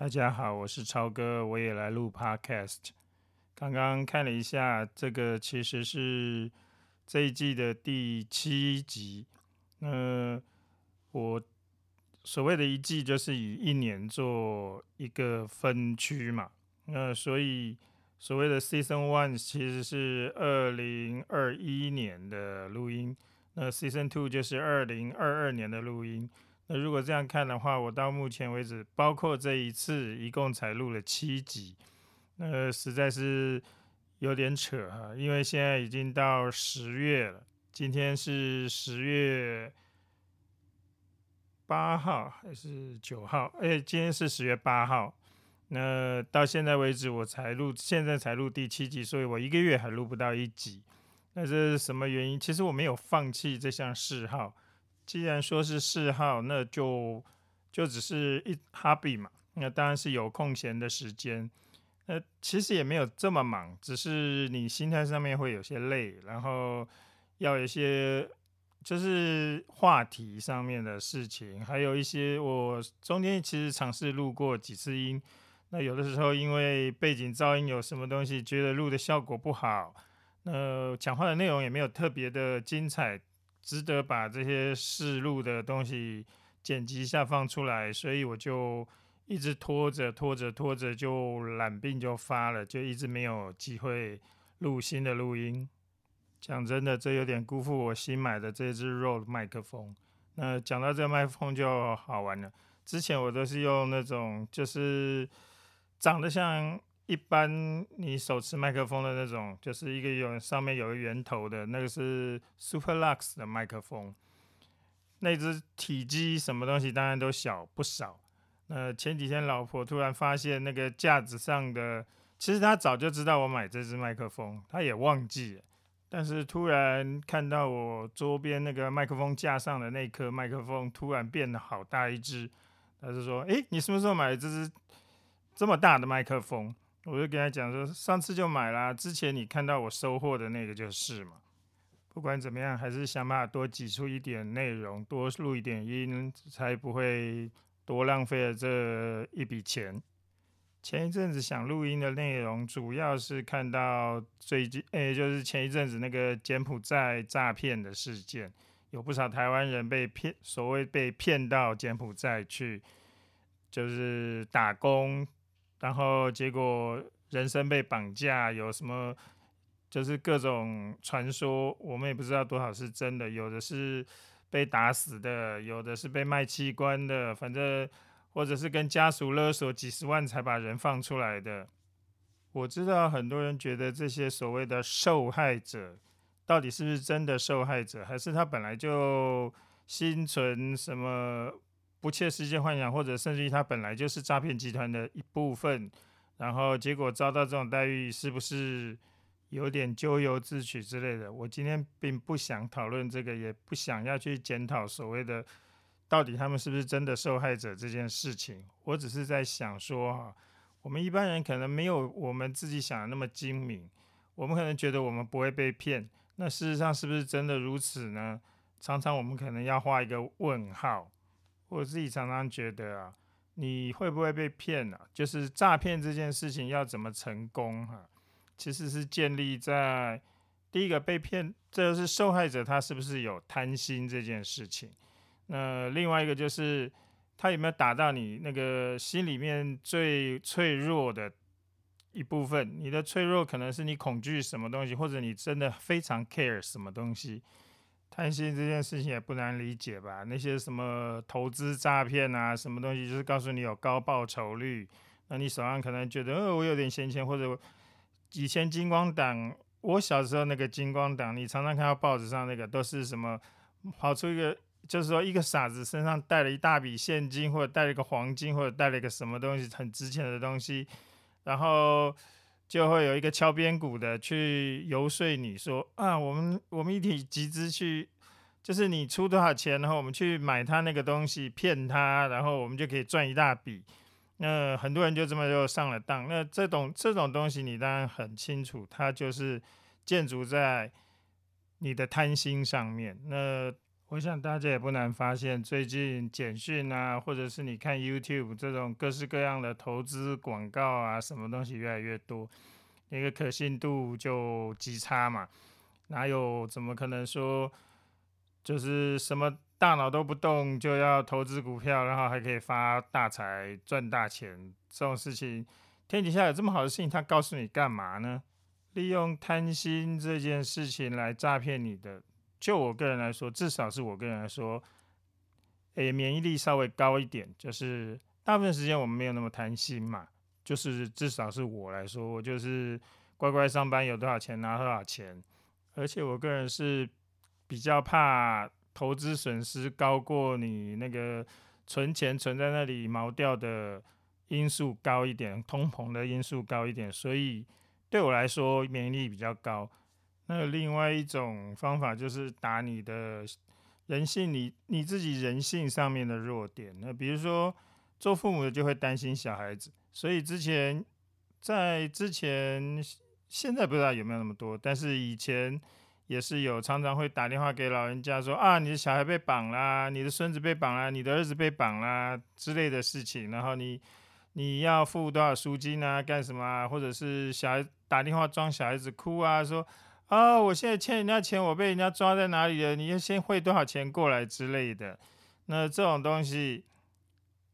大家好，我是超哥，我也来录 Podcast。刚刚看了一下，这个其实是这一季的第七集。那我所谓的一季，就是以一年做一个分区嘛。那所以所谓的 Season One 其实是二零二一年的录音，那 Season Two 就是二零二二年的录音。那如果这样看的话，我到目前为止，包括这一次，一共才录了七集，那实在是有点扯哈。因为现在已经到十月了，今天是十月八号还是九号？哎，今天是十月八号。那到现在为止，我才录，现在才录第七集，所以我一个月还录不到一集。那这是什么原因？其实我没有放弃这项嗜好。既然说是嗜好，那就就只是一 hobby 嘛。那当然是有空闲的时间。那其实也没有这么忙，只是你心态上面会有些累，然后要有一些就是话题上面的事情，还有一些我中间其实尝试录过几次音。那有的时候因为背景噪音有什么东西，觉得录的效果不好，那讲话的内容也没有特别的精彩。值得把这些试录的东西剪辑一下放出来，所以我就一直拖着拖着拖着，就懒病就发了，就一直没有机会录新的录音。讲真的，这有点辜负我新买的这支 Rode 麦克风。那讲到这麦克风就好玩了，之前我都是用那种就是长得像。一般你手持麦克风的那种，就是一个有上面有个圆头的那个是 Superlux 的麦克风，那只体积什么东西当然都小不少。那前几天老婆突然发现那个架子上的，其实她早就知道我买这支麦克风，她也忘记了，但是突然看到我桌边那个麦克风架上的那颗麦克风突然变得好大一只，她就说：“诶，你什么时候买的这支这么大的麦克风？”我就跟他讲说，上次就买啦，之前你看到我收货的那个就是嘛。不管怎么样，还是想办法多挤出一点内容，多录一点音，才不会多浪费了这一笔钱。前一阵子想录音的内容，主要是看到最近，诶，就是前一阵子那个柬埔寨诈骗的事件，有不少台湾人被骗，所谓被骗到柬埔寨去，就是打工。然后结果人生被绑架，有什么就是各种传说，我们也不知道多少是真的，有的是被打死的，有的是被卖器官的，反正或者是跟家属勒索几十万才把人放出来的。我知道很多人觉得这些所谓的受害者，到底是不是真的受害者，还是他本来就心存什么？不切实际幻想，或者甚至于他本来就是诈骗集团的一部分，然后结果遭到这种待遇，是不是有点咎由自取之类的？我今天并不想讨论这个，也不想要去检讨所谓的到底他们是不是真的受害者这件事情。我只是在想说，哈，我们一般人可能没有我们自己想的那么精明，我们可能觉得我们不会被骗，那事实上是不是真的如此呢？常常我们可能要画一个问号。我自己常常觉得啊，你会不会被骗啊？就是诈骗这件事情要怎么成功哈？其实是建立在第一个被骗，这就是受害者他是不是有贪心这件事情。那另外一个就是他有没有打到你那个心里面最脆弱的一部分？你的脆弱可能是你恐惧什么东西，或者你真的非常 care 什么东西。贪心这件事情也不难理解吧？那些什么投资诈骗啊，什么东西，就是告诉你有高报酬率，那你手上可能觉得，呃，我有点闲钱，或者以前金光党，我小时候那个金光党，你常常看到报纸上那个都是什么，跑出一个，就是说一个傻子身上带了一大笔现金，或者带了一个黄金，或者带了一个什么东西很值钱的东西，然后。就会有一个敲边鼓的去游说你说啊，我们我们一起集资去，就是你出多少钱，然后我们去买他那个东西，骗他，然后我们就可以赚一大笔。那很多人就这么就上了当。那这种这种东西，你当然很清楚，它就是建筑在你的贪心上面。那我想大家也不难发现，最近简讯啊，或者是你看 YouTube 这种各式各样的投资广告啊，什么东西越来越多，那个可信度就极差嘛。哪有怎么可能说，就是什么大脑都不动就要投资股票，然后还可以发大财赚大钱这种事情？天底下有这么好的事情，他告诉你干嘛呢？利用贪心这件事情来诈骗你的。就我个人来说，至少是我个人来说，诶，免疫力稍微高一点。就是大部分时间我们没有那么贪心嘛。就是至少是我来说，我就是乖乖上班，有多少钱拿多少钱。而且我个人是比较怕投资损失高过你那个存钱存在那里毛掉的因素高一点，通膨的因素高一点，所以对我来说免疫力比较高。那另外一种方法就是打你的人性，你你自己人性上面的弱点。那比如说做父母的就会担心小孩子，所以之前在之前现在不知道有没有那么多，但是以前也是有常常会打电话给老人家说啊，你的小孩被绑啦，你的孙子被绑啦，你的儿子被绑啦之类的事情，然后你你要付多少赎金啊，干什么啊，或者是小孩打电话装小孩子哭啊，说。啊！我现在欠人家钱，我被人家抓在哪里了？你要先汇多少钱过来之类的。那这种东西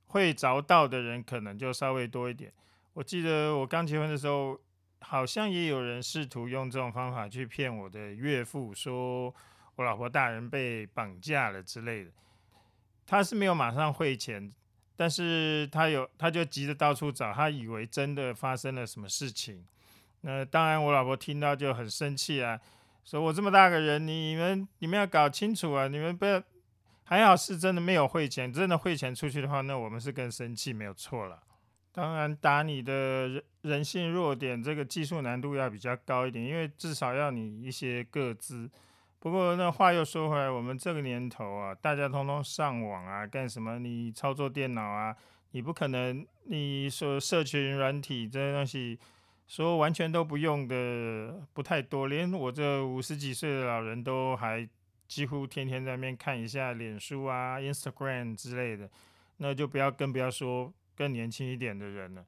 会着到的人可能就稍微多一点。我记得我刚结婚的时候，好像也有人试图用这种方法去骗我的岳父，说我老婆大人被绑架了之类的。他是没有马上汇钱，但是他有，他就急着到处找，他以为真的发生了什么事情。那当然，我老婆听到就很生气啊，说我这么大个人，你们你们要搞清楚啊，你们不要，还好是真的没有汇钱，真的汇钱出去的话，那我们是更生气，没有错了。当然，打你的人人性弱点，这个技术难度要比较高一点，因为至少要你一些个资。不过那话又说回来，我们这个年头啊，大家通通上网啊，干什么？你操作电脑啊，你不可能，你说社群软体这些东西。说完全都不用的不太多，连我这五十几岁的老人都还几乎天天在那边看一下脸书啊、Instagram 之类的，那就不要更不要说更年轻一点的人了。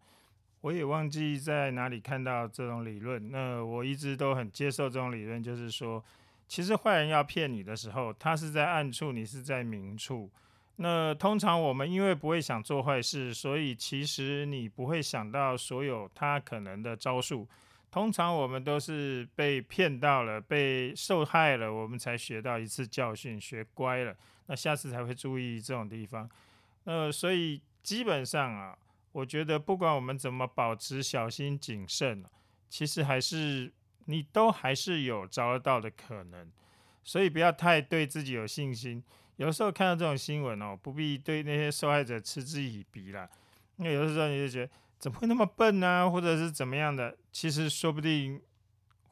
我也忘记在哪里看到这种理论，那我一直都很接受这种理论，就是说，其实坏人要骗你的时候，他是在暗处，你是在明处。那通常我们因为不会想做坏事，所以其实你不会想到所有他可能的招数。通常我们都是被骗到了，被受害了，我们才学到一次教训，学乖了，那下次才会注意这种地方。呃，所以基本上啊，我觉得不管我们怎么保持小心谨慎，其实还是你都还是有招得到的可能。所以不要太对自己有信心。有时候看到这种新闻哦，不必对那些受害者嗤之以鼻啦。那有的时候你就觉得怎么会那么笨呢？或者是怎么样的？其实说不定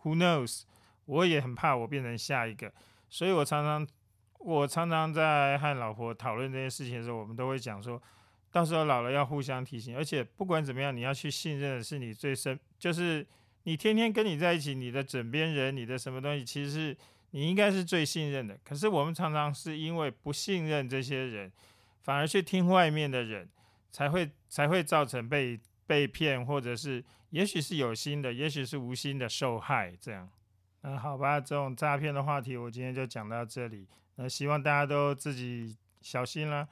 ，Who knows？我也很怕我变成下一个，所以我常常我常常在和老婆讨论这件事情的时候，我们都会讲说，到时候老了要互相提醒。而且不管怎么样，你要去信任的是你最深，就是你天天跟你在一起，你的枕边人，你的什么东西，其实是。你应该是最信任的，可是我们常常是因为不信任这些人，反而去听外面的人，才会才会造成被被骗，或者是也许是有心的，也许是无心的受害。这样，那好吧，这种诈骗的话题我今天就讲到这里。那希望大家都自己小心啦，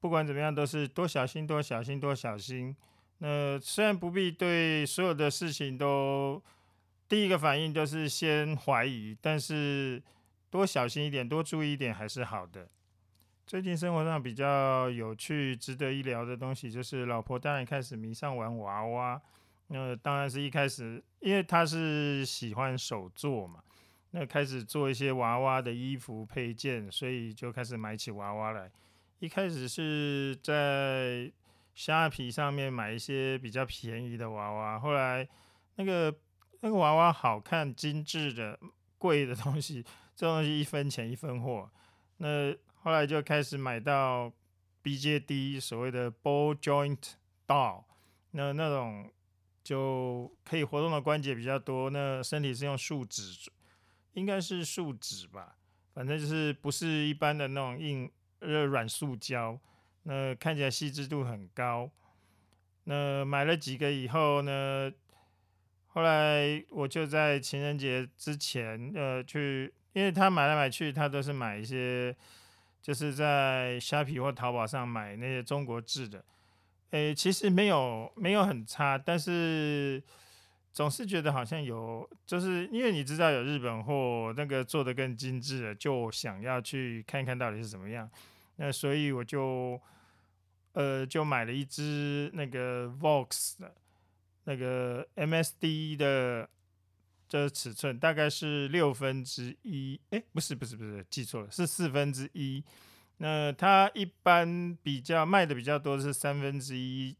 不管怎么样都是多小心，多小心，多小心。那虽然不必对所有的事情都。第一个反应就是先怀疑，但是多小心一点，多注意一点还是好的。最近生活上比较有趣、值得一聊的东西，就是老婆当然开始迷上玩娃娃。那当然是一开始，因为她是喜欢手做嘛，那开始做一些娃娃的衣服配件，所以就开始买起娃娃来。一开始是在虾皮上面买一些比较便宜的娃娃，后来那个。那个娃娃好看、精致的、贵的东西，这东西一分钱一分货。那后来就开始买到 BJD 所谓的 Ball Joint Doll，那那种就可以活动的关节比较多，那身体是用树脂，应该是树脂吧，反正就是不是一般的那种硬呃软塑胶，那看起来细致度很高。那买了几个以后呢，后来我就在情人节之前呃去，因为他买来买去，他都是买一些就是在虾皮或淘宝上买那些中国制的。诶，其实没有没有很差，但是总是觉得好像有，就是因为你知道有日本货那个做的更精致的，就想要去看看到底是怎么样。那所以我就呃就买了一只那个 Vox 的那个 MSD 的这尺寸，大概是六分之一，哎，不是不是不是，记错了，是四分之一。那它一般比较卖的比较多是三分之一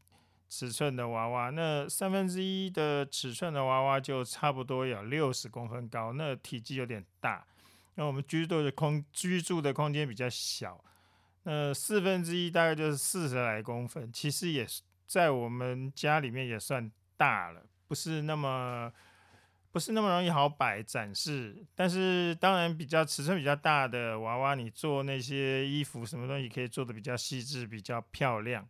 尺寸的娃娃，那三分之一的尺寸的娃娃就差不多有六十公分高，那体积有点大。那我们居住的空居住的空间比较小，那四分之一大概就是四十来公分，其实也是在我们家里面也算大了，不是那么。不是那么容易好摆展示，但是当然比较尺寸比较大的娃娃，你做那些衣服什么东西可以做的比较细致、比较漂亮。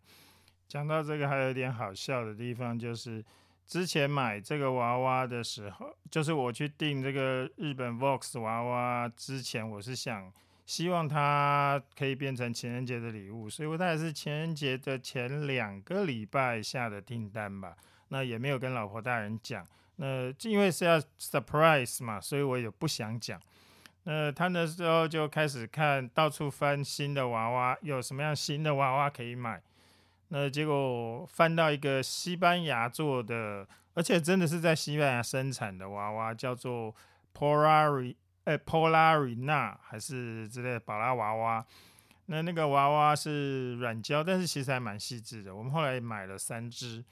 讲到这个，还有点好笑的地方，就是之前买这个娃娃的时候，就是我去订这个日本 Vox 娃娃之前，我是想希望它可以变成情人节的礼物，所以我大概是情人节的前两个礼拜下的订单吧，那也没有跟老婆大人讲。那因为是要 surprise 嘛，所以我也不想讲。那他那时候就开始看到处翻新的娃娃，有什么样新的娃娃可以买。那结果翻到一个西班牙做的，而且真的是在西班牙生产的娃娃，叫做 Polari，哎，Polarina 还是之类的宝拉娃娃。那那个娃娃是软胶，但是其实还蛮细致的。我们后来买了三只。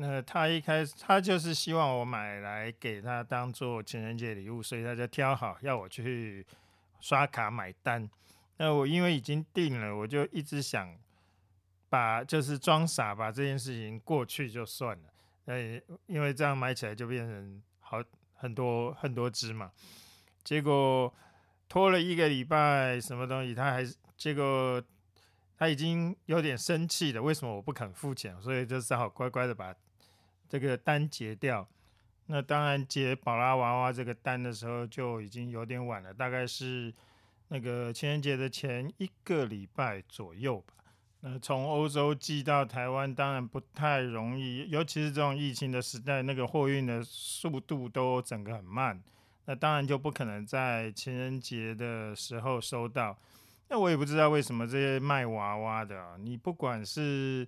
那他一开始，他就是希望我买来给他当做情人节礼物，所以他就挑好要我去刷卡买单。那我因为已经定了，我就一直想把就是装傻把这件事情过去就算了。呃，因为这样买起来就变成好很多很多只嘛。结果拖了一个礼拜，什么东西他还是结果他已经有点生气了，为什么我不肯付钱？所以就只好乖乖的把。这个单结掉，那当然结宝拉娃娃这个单的时候就已经有点晚了，大概是那个情人节的前一个礼拜左右吧。那从欧洲寄到台湾当然不太容易，尤其是这种疫情的时代，那个货运的速度都整个很慢，那当然就不可能在情人节的时候收到。那我也不知道为什么这些卖娃娃的，你不管是。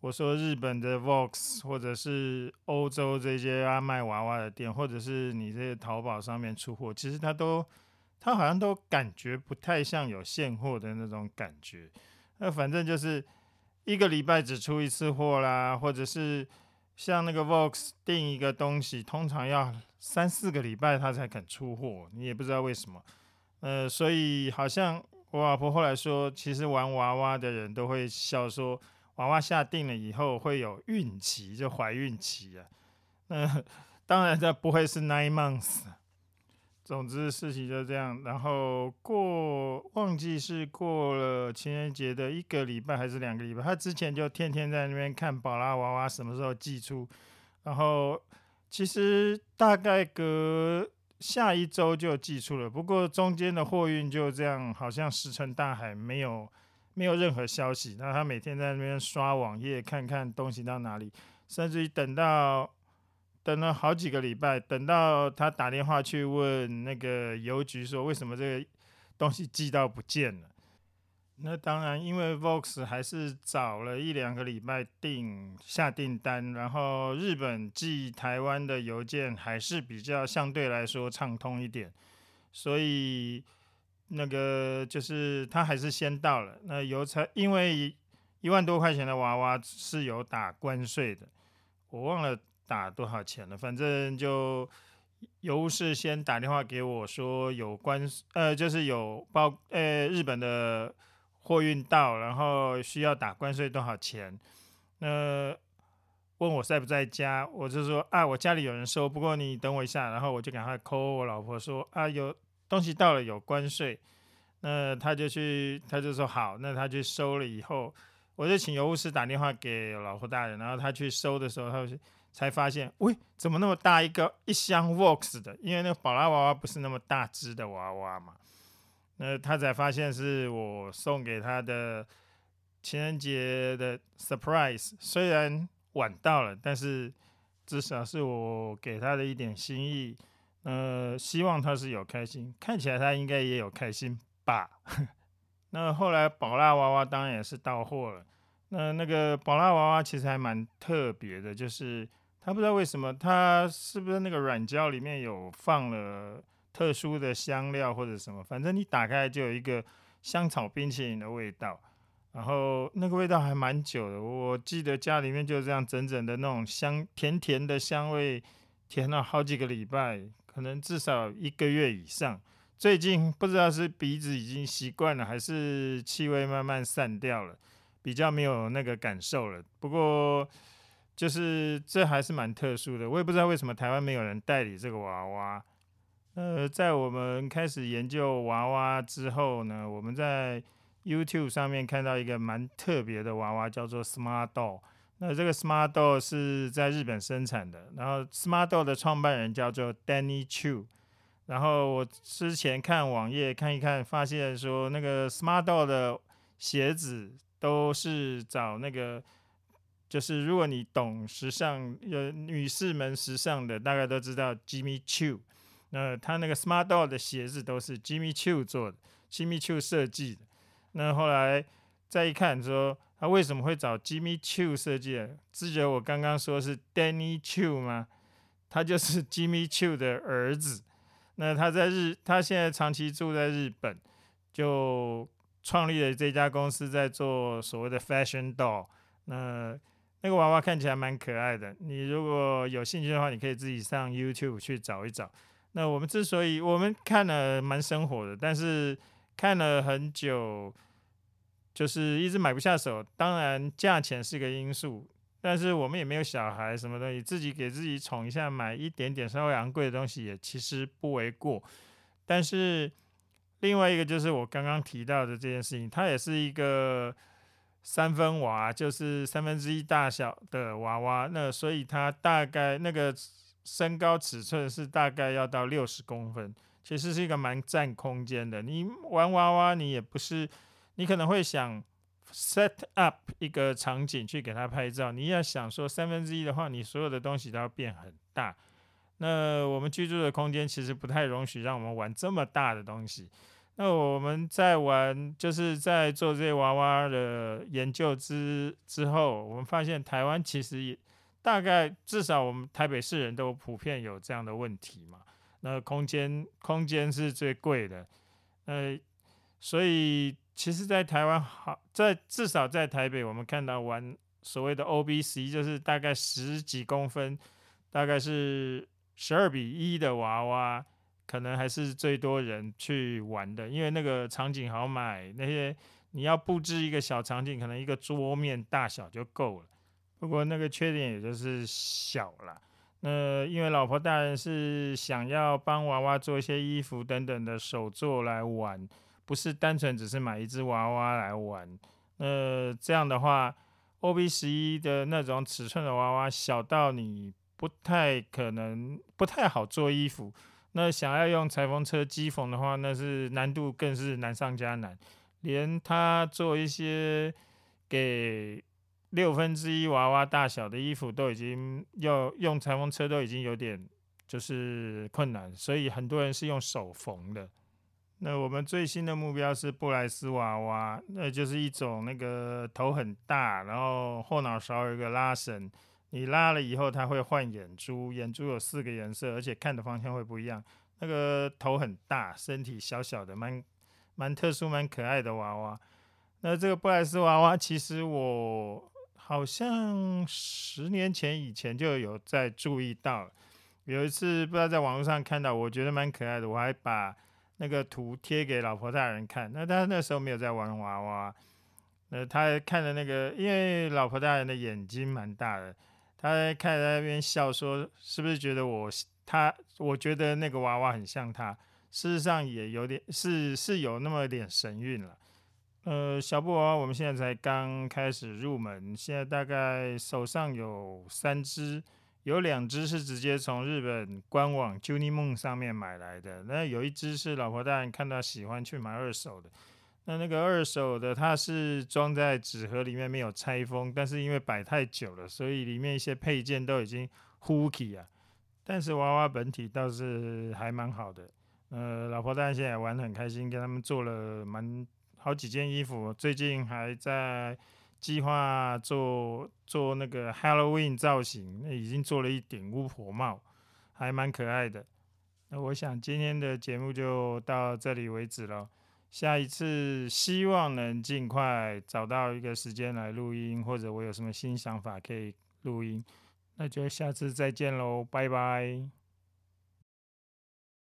我说日本的 Vox，或者是欧洲这些啊卖娃娃的店，或者是你这些淘宝上面出货，其实它都，它好像都感觉不太像有现货的那种感觉。那反正就是一个礼拜只出一次货啦，或者是像那个 Vox 订一个东西，通常要三四个礼拜他才肯出货，你也不知道为什么。呃，所以好像我老婆后来说，其实玩娃娃的人都会笑说。娃娃下定了以后会有孕期，就怀孕期啊。那当然这不会是 nine months。总之事情就这样。然后过忘记是过了情人节的一个礼拜还是两个礼拜，他之前就天天在那边看宝拉娃娃什么时候寄出。然后其实大概隔下一周就寄出了，不过中间的货运就这样，好像石沉大海，没有。没有任何消息，那他每天在那边刷网页，看看东西到哪里，甚至于等到等了好几个礼拜，等到他打电话去问那个邮局说为什么这个东西寄到不见了。那当然，因为 Vox 还是早了一两个礼拜订下订单，然后日本寄台湾的邮件还是比较相对来说畅通一点，所以。那个就是他还是先到了，那邮差因为一万多块钱的娃娃是有打关税的，我忘了打多少钱了，反正就邮务是先打电话给我说有关呃就是有包呃日本的货运到，然后需要打关税多少钱，那问我在不在家，我就说啊我家里有人收，不过你等我一下，然后我就赶快 call 我老婆说啊有。东西到了有关税，那他就去，他就说好，那他去收了以后，我就请邮务师打电话给老婆大人，然后他去收的时候，他才发现，喂，怎么那么大一个一箱 Vox 的？因为那个宝拉娃娃不是那么大只的娃娃嘛，那他才发现是我送给他的情人节的 surprise，虽然晚到了，但是至少是我给他的一点心意。呃，希望他是有开心，看起来他应该也有开心吧。那后来宝拉娃娃当然也是到货了。那那个宝拉娃娃其实还蛮特别的，就是他不知道为什么，他是不是那个软胶里面有放了特殊的香料或者什么，反正你打开就有一个香草冰淇淋的味道，然后那个味道还蛮久的。我记得家里面就这样整整的那种香甜甜的香味，甜了好几个礼拜。可能至少一个月以上。最近不知道是鼻子已经习惯了，还是气味慢慢散掉了，比较没有那个感受了。不过就是这还是蛮特殊的，我也不知道为什么台湾没有人代理这个娃娃。呃，在我们开始研究娃娃之后呢，我们在 YouTube 上面看到一个蛮特别的娃娃，叫做 Smart Doll。那这个 Smart Doll 是在日本生产的，然后 Smart Doll 的创办人叫做 Danny Chu，然后我之前看网页看一看，发现说那个 Smart Doll 的鞋子都是找那个，就是如果你懂时尚，有女士们时尚的，大概都知道 Jimmy Choo，那他那个 Smart Doll 的鞋子都是 Jimmy Choo 做的，Jimmy Choo 设计的，那后来再一看说。他为什么会找 Jimmy Choo 设计？记得我刚刚说是 Danny Choo 吗？他就是 Jimmy Choo 的儿子。那他在日，他现在长期住在日本，就创立了这家公司，在做所谓的 Fashion Doll。那那个娃娃看起来蛮可爱的。你如果有兴趣的话，你可以自己上 YouTube 去找一找。那我们之所以我们看了蛮生活的，但是看了很久。就是一直买不下手，当然价钱是一个因素，但是我们也没有小孩什么东西，自己给自己宠一下，买一点点稍微昂贵的东西也其实不为过。但是另外一个就是我刚刚提到的这件事情，它也是一个三分娃，就是三分之一大小的娃娃，那所以它大概那个身高尺寸是大概要到六十公分，其实是一个蛮占空间的。你玩娃娃，你也不是。你可能会想 set up 一个场景去给他拍照，你要想说三分之一的话，你所有的东西都要变很大。那我们居住的空间其实不太容许让我们玩这么大的东西。那我们在玩，就是在做这些娃娃的研究之之后，我们发现台湾其实也大概至少我们台北市人都普遍有这样的问题嘛。那空间空间是最贵的，呃，所以。其实，在台湾好，在至少在台北，我们看到玩所谓的 O B C，就是大概十几公分，大概是十二比一的娃娃，可能还是最多人去玩的，因为那个场景好买，那些你要布置一个小场景，可能一个桌面大小就够了。不过那个缺点也就是小了。那因为老婆大人是想要帮娃娃做一些衣服等等的手作来玩。不是单纯只是买一只娃娃来玩，呃，这样的话，O B 十一的那种尺寸的娃娃小到你不太可能，不太好做衣服。那想要用裁缝车机缝的话，那是难度更是难上加难。连他做一些给六分之一娃娃大小的衣服，都已经要用裁缝车，都已经有点就是困难。所以很多人是用手缝的。那我们最新的目标是布莱斯娃娃，那就是一种那个头很大，然后后脑勺有一个拉绳，你拉了以后它会换眼珠，眼珠有四个颜色，而且看的方向会不一样。那个头很大，身体小小的，蛮蛮特殊、蛮可爱的娃娃。那这个布莱斯娃娃，其实我好像十年前以前就有在注意到，有一次不知道在网络上看到，我觉得蛮可爱的，我还把。那个图贴给老婆大人看，那他那时候没有在玩娃娃，那他看的那个，因为老婆大人的眼睛蛮大的，他看在那边笑说，是不是觉得我他，我觉得那个娃娃很像他，事实上也有点是是有那么点神韵了。呃，小布娃娃我们现在才刚开始入门，现在大概手上有三只，有两只是直接从日本官网 Juni Moon 上面买来的，那有一只是老婆大人看到喜欢去买二手的。那那个二手的，它是装在纸盒里面，没有拆封，但是因为摆太久了，所以里面一些配件都已经糊起啊。但是娃娃本体倒是还蛮好的。呃，老婆大人现在玩得很开心，给他们做了蛮好几件衣服，最近还在计划做做那个 Halloween 造型，那已经做了一顶巫婆帽，还蛮可爱的。那我想今天的节目就到这里为止了。下一次希望能尽快找到一个时间来录音，或者我有什么新想法可以录音，那就下次再见喽，拜拜。